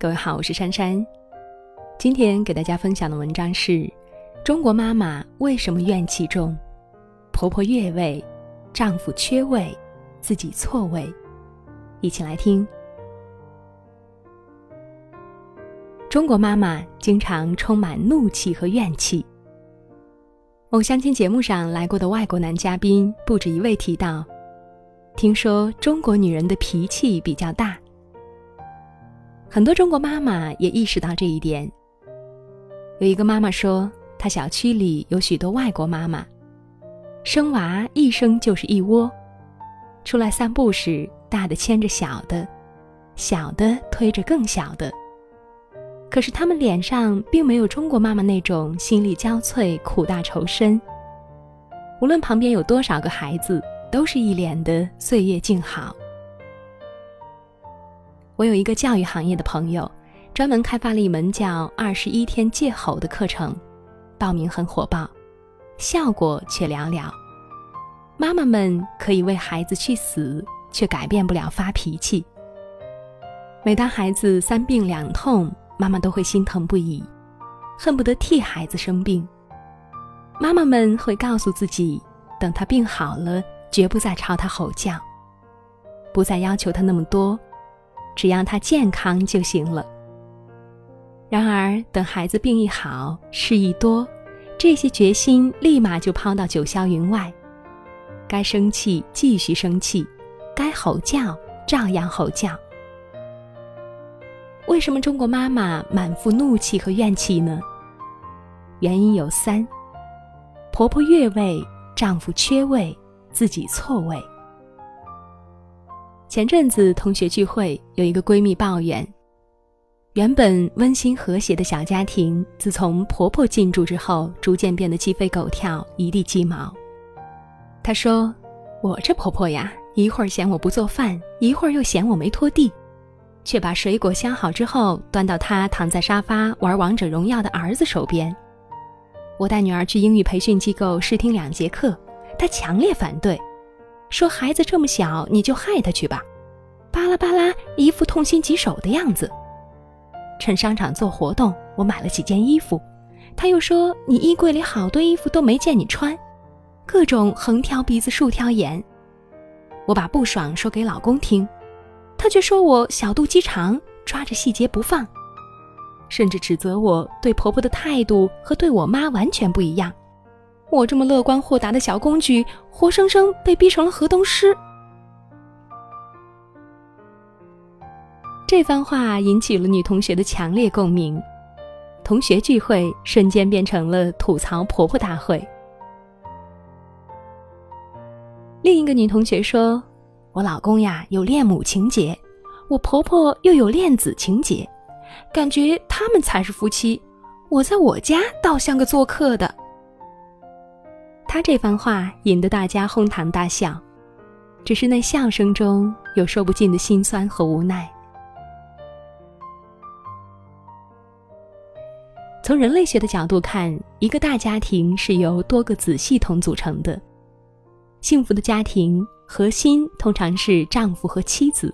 各位好，我是珊珊。今天给大家分享的文章是：中国妈妈为什么怨气重？婆婆越位，丈夫缺位，自己错位。一起来听。中国妈妈经常充满怒气和怨气。某相亲节目上来过的外国男嘉宾不止一位提到，听说中国女人的脾气比较大。很多中国妈妈也意识到这一点。有一个妈妈说，她小区里有许多外国妈妈，生娃一生就是一窝，出来散步时，大的牵着小的，小的推着更小的。可是他们脸上并没有中国妈妈那种心力交瘁、苦大仇深。无论旁边有多少个孩子，都是一脸的岁月静好。我有一个教育行业的朋友，专门开发了一门叫“二十一天戒吼”的课程，报名很火爆，效果却寥寥。妈妈们可以为孩子去死，却改变不了发脾气。每当孩子三病两痛，妈妈都会心疼不已，恨不得替孩子生病。妈妈们会告诉自己，等他病好了，绝不再朝他吼叫，不再要求他那么多。只要他健康就行了。然而，等孩子病一好，事一多，这些决心立马就抛到九霄云外。该生气继续生气，该吼叫照样吼叫。为什么中国妈妈满腹怒气和怨气呢？原因有三：婆婆越位，丈夫缺位，自己错位。前阵子同学聚会，有一个闺蜜抱怨，原本温馨和谐的小家庭，自从婆婆进驻之后，逐渐变得鸡飞狗跳，一地鸡毛。她说：“我这婆婆呀，一会儿嫌我不做饭，一会儿又嫌我没拖地，却把水果削好之后端到她躺在沙发玩王者荣耀的儿子手边。我带女儿去英语培训机构试听两节课，她强烈反对。”说孩子这么小，你就害他去吧，巴拉巴拉，一副痛心疾首的样子。趁商场做活动，我买了几件衣服，他又说你衣柜里好多衣服都没见你穿，各种横挑鼻子竖挑眼。我把不爽说给老公听，他却说我小肚鸡肠，抓着细节不放，甚至指责我对婆婆的态度和对我妈完全不一样。我这么乐观豁达的小公举，活生生被逼成了河东狮。这番话引起了女同学的强烈共鸣，同学聚会瞬间变成了吐槽婆婆大会。另一个女同学说：“我老公呀有恋母情节，我婆婆又有恋子情节，感觉他们才是夫妻，我在我家倒像个做客的。”他这番话引得大家哄堂大笑，只是那笑声中有说不尽的心酸和无奈。从人类学的角度看，一个大家庭是由多个子系统组成的。幸福的家庭核心通常是丈夫和妻子，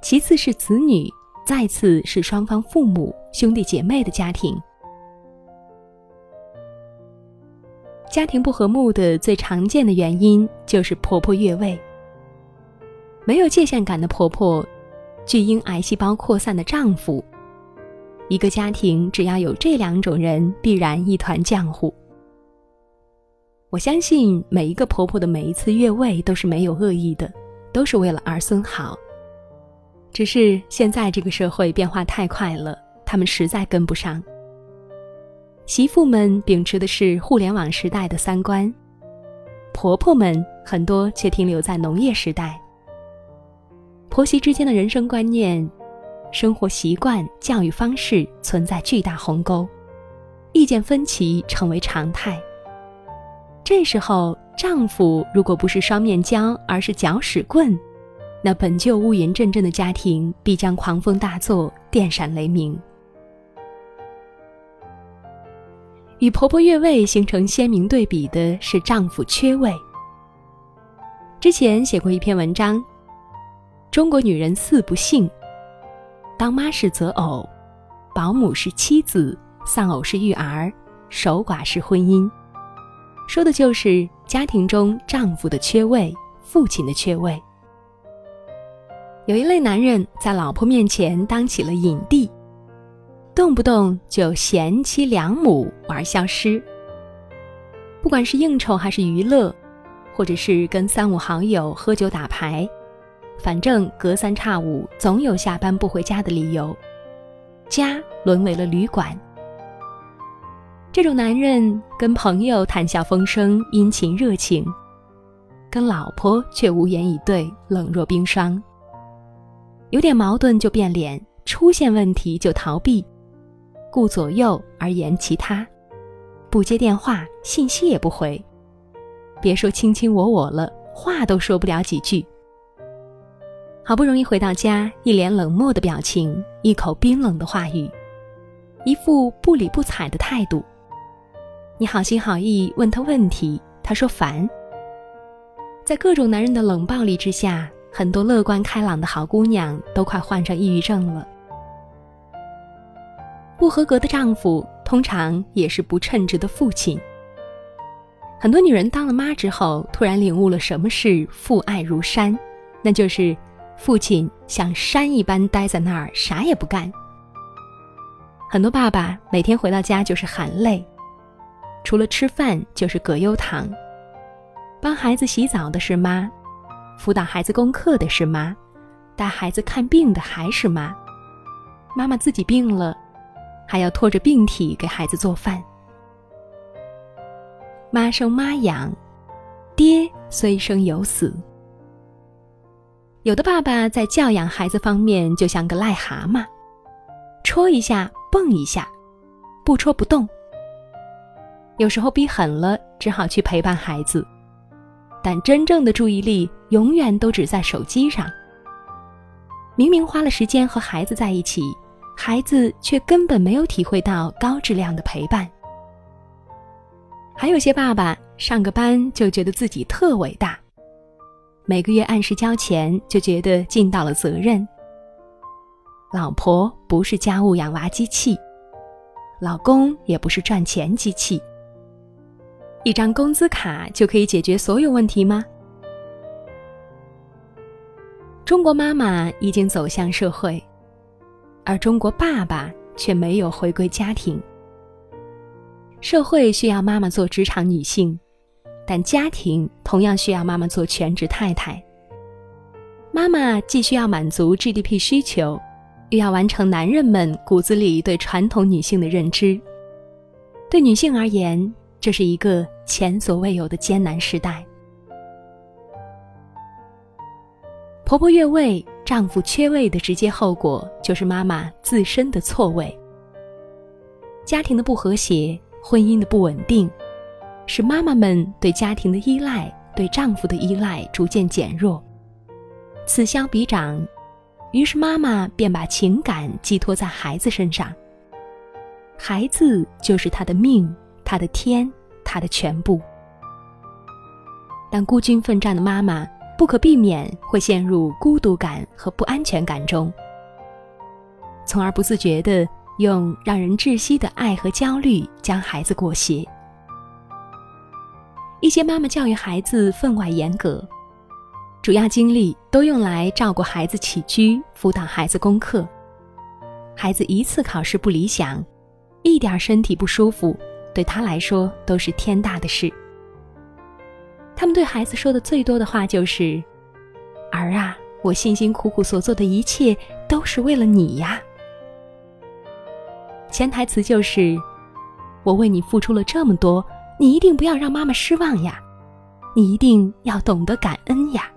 其次是子女，再次是双方父母、兄弟姐妹的家庭。家庭不和睦的最常见的原因就是婆婆越位。没有界限感的婆婆，巨婴癌细胞扩散的丈夫，一个家庭只要有这两种人，必然一团浆糊。我相信每一个婆婆的每一次越位都是没有恶意的，都是为了儿孙好。只是现在这个社会变化太快了，他们实在跟不上。媳妇们秉持的是互联网时代的三观，婆婆们很多却停留在农业时代。婆媳之间的人生观念、生活习惯、教育方式存在巨大鸿沟，意见分歧成为常态。这时候，丈夫如果不是双面胶，而是搅屎棍，那本就乌云阵阵的家庭必将狂风大作，电闪雷鸣。与婆婆越位形成鲜明对比的是丈夫缺位。之前写过一篇文章，《中国女人四不幸》，当妈是择偶，保姆是妻子，丧偶是育儿，守寡是婚姻。说的就是家庭中丈夫的缺位，父亲的缺位。有一类男人在老婆面前当起了影帝，动不动就贤妻良母玩消失。不管是应酬还是娱乐，或者是跟三五好友喝酒打牌，反正隔三差五总有下班不回家的理由，家沦为了旅馆。这种男人跟朋友谈笑风生、殷勤热情，跟老婆却无言以对、冷若冰霜。有点矛盾就变脸，出现问题就逃避，顾左右而言其他，不接电话，信息也不回，别说卿卿我我了，话都说不了几句。好不容易回到家，一脸冷漠的表情，一口冰冷的话语，一副不理不睬的态度。你好心好意问他问题，他说烦。在各种男人的冷暴力之下。很多乐观开朗的好姑娘都快患上抑郁症了。不合格的丈夫通常也是不称职的父亲。很多女人当了妈之后，突然领悟了什么是父爱如山，那就是父亲像山一般待在那儿，啥也不干。很多爸爸每天回到家就是喊累，除了吃饭就是葛优躺，帮孩子洗澡的是妈。辅导孩子功课的是妈，带孩子看病的还是妈。妈妈自己病了，还要拖着病体给孩子做饭。妈生妈养，爹虽生有死。有的爸爸在教养孩子方面就像个癞蛤蟆，戳一下蹦一下，不戳不动。有时候逼狠了，只好去陪伴孩子。但真正的注意力永远都只在手机上。明明花了时间和孩子在一起，孩子却根本没有体会到高质量的陪伴。还有些爸爸上个班就觉得自己特伟大，每个月按时交钱就觉得尽到了责任。老婆不是家务养娃机器，老公也不是赚钱机器。一张工资卡就可以解决所有问题吗？中国妈妈已经走向社会，而中国爸爸却没有回归家庭。社会需要妈妈做职场女性，但家庭同样需要妈妈做全职太太。妈妈既需要满足 GDP 需求，又要完成男人们骨子里对传统女性的认知。对女性而言，这是一个前所未有的艰难时代。婆婆越位，丈夫缺位的直接后果就是妈妈自身的错位。家庭的不和谐，婚姻的不稳定，使妈妈们对家庭的依赖、对丈夫的依赖逐渐减弱，此消彼长，于是妈妈便把情感寄托在孩子身上。孩子就是她的命。他的天，他的全部。但孤军奋战的妈妈不可避免会陷入孤独感和不安全感中，从而不自觉地用让人窒息的爱和焦虑将孩子裹挟。一些妈妈教育孩子分外严格，主要精力都用来照顾孩子起居、辅导孩子功课。孩子一次考试不理想，一点身体不舒服。对他来说都是天大的事。他们对孩子说的最多的话就是：“儿啊，我辛辛苦苦所做的一切都是为了你呀。”潜台词就是：“我为你付出了这么多，你一定不要让妈妈失望呀，你一定要懂得感恩呀。”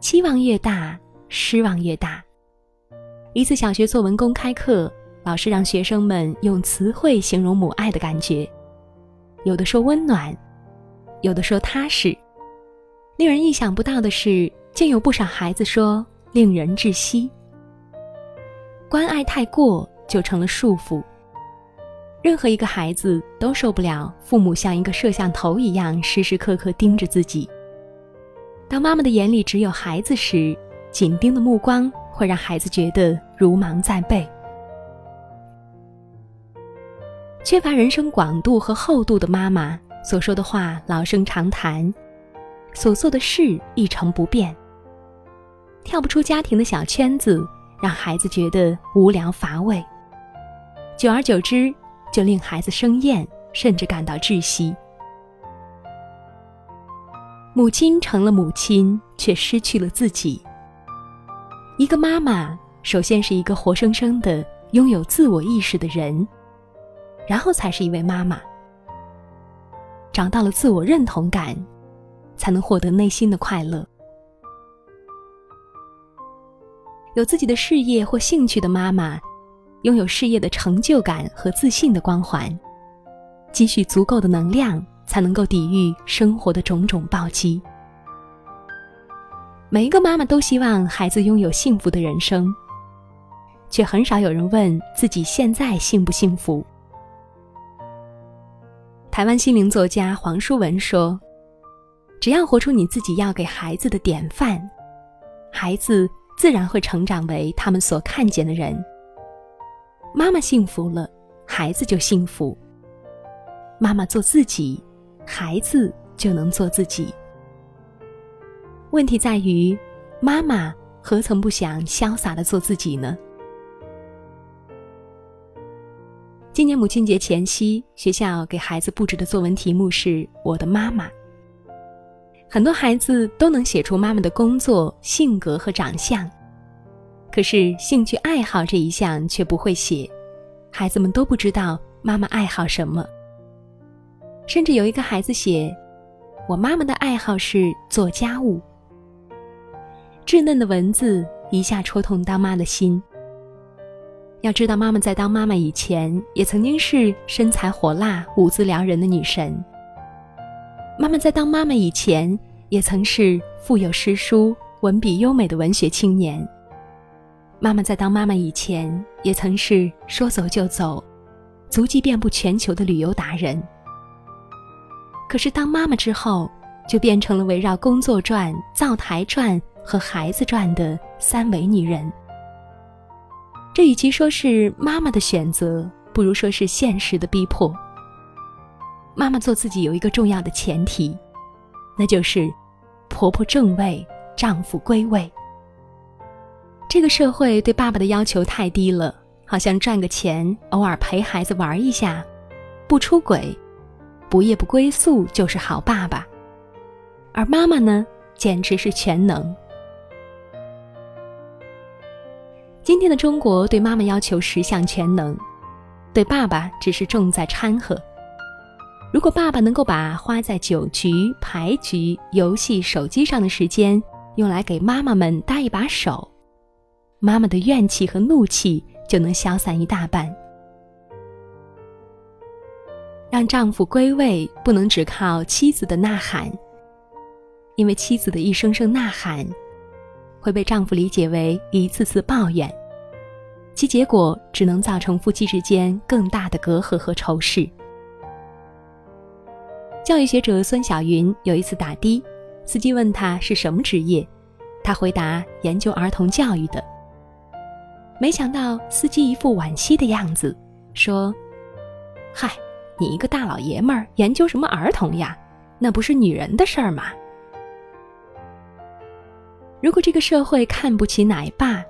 期望越大，失望越大。一次小学作文公开课。老师让学生们用词汇形容母爱的感觉，有的说温暖，有的说踏实。令人意想不到的是，竟有不少孩子说令人窒息。关爱太过就成了束缚。任何一个孩子都受不了父母像一个摄像头一样时时刻刻盯着自己。当妈妈的眼里只有孩子时，紧盯的目光会让孩子觉得如芒在背。缺乏人生广度和厚度的妈妈，所说的话老生常谈，所做的事一成不变，跳不出家庭的小圈子，让孩子觉得无聊乏味。久而久之，就令孩子生厌，甚至感到窒息。母亲成了母亲，却失去了自己。一个妈妈，首先是一个活生生的拥有自我意识的人，然后才是一位妈妈。找到了自我认同感，才能获得内心的快乐。有自己的事业或兴趣的妈妈，拥有事业的成就感和自信的光环，积蓄足够的能量。才能够抵御生活的种种暴击。每一个妈妈都希望孩子拥有幸福的人生，却很少有人问自己现在幸不幸福。台湾心灵作家黄淑文说：“只要活出你自己要给孩子的典范，孩子自然会成长为他们所看见的人。妈妈幸福了，孩子就幸福。妈妈做自己。”孩子就能做自己。问题在于，妈妈何曾不想潇洒的做自己呢？今年母亲节前夕，学校给孩子布置的作文题目是“我的妈妈”。很多孩子都能写出妈妈的工作、性格和长相，可是兴趣爱好这一项却不会写。孩子们都不知道妈妈爱好什么。甚至有一个孩子写：“我妈妈的爱好是做家务。”稚嫩的文字一下戳痛当妈的心。要知道，妈妈在当妈妈以前，也曾经是身材火辣、舞姿撩人的女神。妈妈在当妈妈以前，也曾是腹有诗书、文笔优美的文学青年。妈妈在当妈妈以前，也曾是说走就走、足迹遍布全球的旅游达人。可是当妈妈之后，就变成了围绕工作转、灶台转和孩子转的三维女人。这与其说是妈妈的选择，不如说是现实的逼迫。妈妈做自己有一个重要的前提，那就是婆婆正位，丈夫归位。这个社会对爸爸的要求太低了，好像赚个钱，偶尔陪孩子玩一下，不出轨。不夜不归宿就是好爸爸，而妈妈呢，简直是全能。今天的中国对妈妈要求十项全能，对爸爸只是重在掺和。如果爸爸能够把花在酒局、牌局、游戏、手机上的时间用来给妈妈们搭一把手，妈妈的怨气和怒气就能消散一大半。让丈夫归位，不能只靠妻子的呐喊，因为妻子的一声声呐喊，会被丈夫理解为一次次抱怨，其结果只能造成夫妻之间更大的隔阂和仇视。教育学者孙晓云有一次打的，司机问他是什么职业，他回答研究儿童教育的。没想到司机一副惋惜的样子，说：“嗨。”你一个大老爷们儿研究什么儿童呀？那不是女人的事儿吗？如果这个社会看不起奶爸，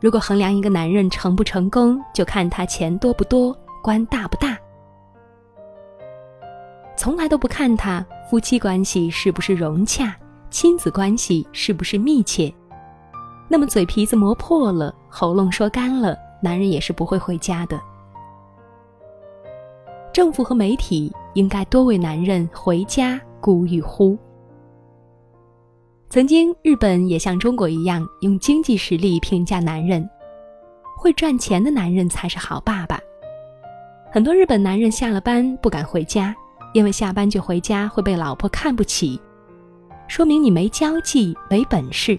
如果衡量一个男人成不成功就看他钱多不多、官大不大，从来都不看他夫妻关系是不是融洽、亲子关系是不是密切，那么嘴皮子磨破了、喉咙说干了，男人也是不会回家的。政府和媒体应该多为男人回家鼓与呼。曾经，日本也像中国一样用经济实力评价男人，会赚钱的男人才是好爸爸。很多日本男人下了班不敢回家，因为下班就回家会被老婆看不起，说明你没交际、没本事。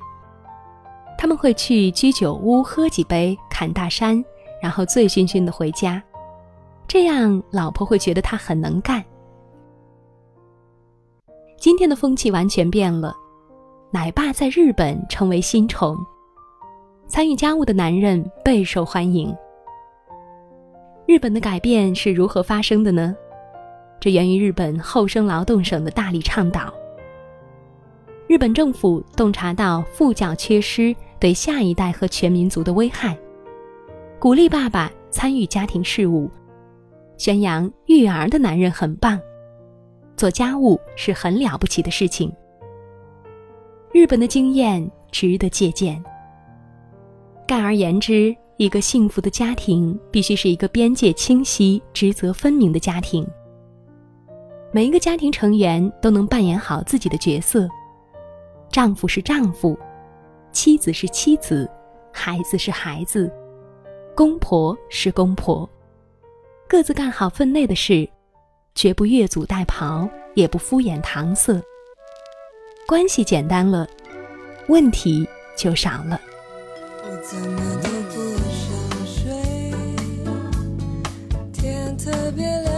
他们会去居酒屋喝几杯、侃大山，然后醉醺醺的回家。这样，老婆会觉得他很能干。今天的风气完全变了，奶爸在日本成为新宠，参与家务的男人备受欢迎。日本的改变是如何发生的呢？这源于日本厚生劳动省的大力倡导。日本政府洞察到父教缺失对下一代和全民族的危害，鼓励爸爸参与家庭事务，宣扬育儿的男人很棒，做家务是很了不起的事情。日本的经验值得借鉴。概而言之，一个幸福的家庭必须是一个边界清晰、职责分明的家庭。每一个家庭成员都能扮演好自己的角色。丈夫是丈夫，妻子是妻子，孩子是孩子，公婆是公婆，各自干好分内的事，绝不越俎代庖，也不敷衍搪塞。关系简单了，问题就少了。我怎么都不想睡，天特别亮，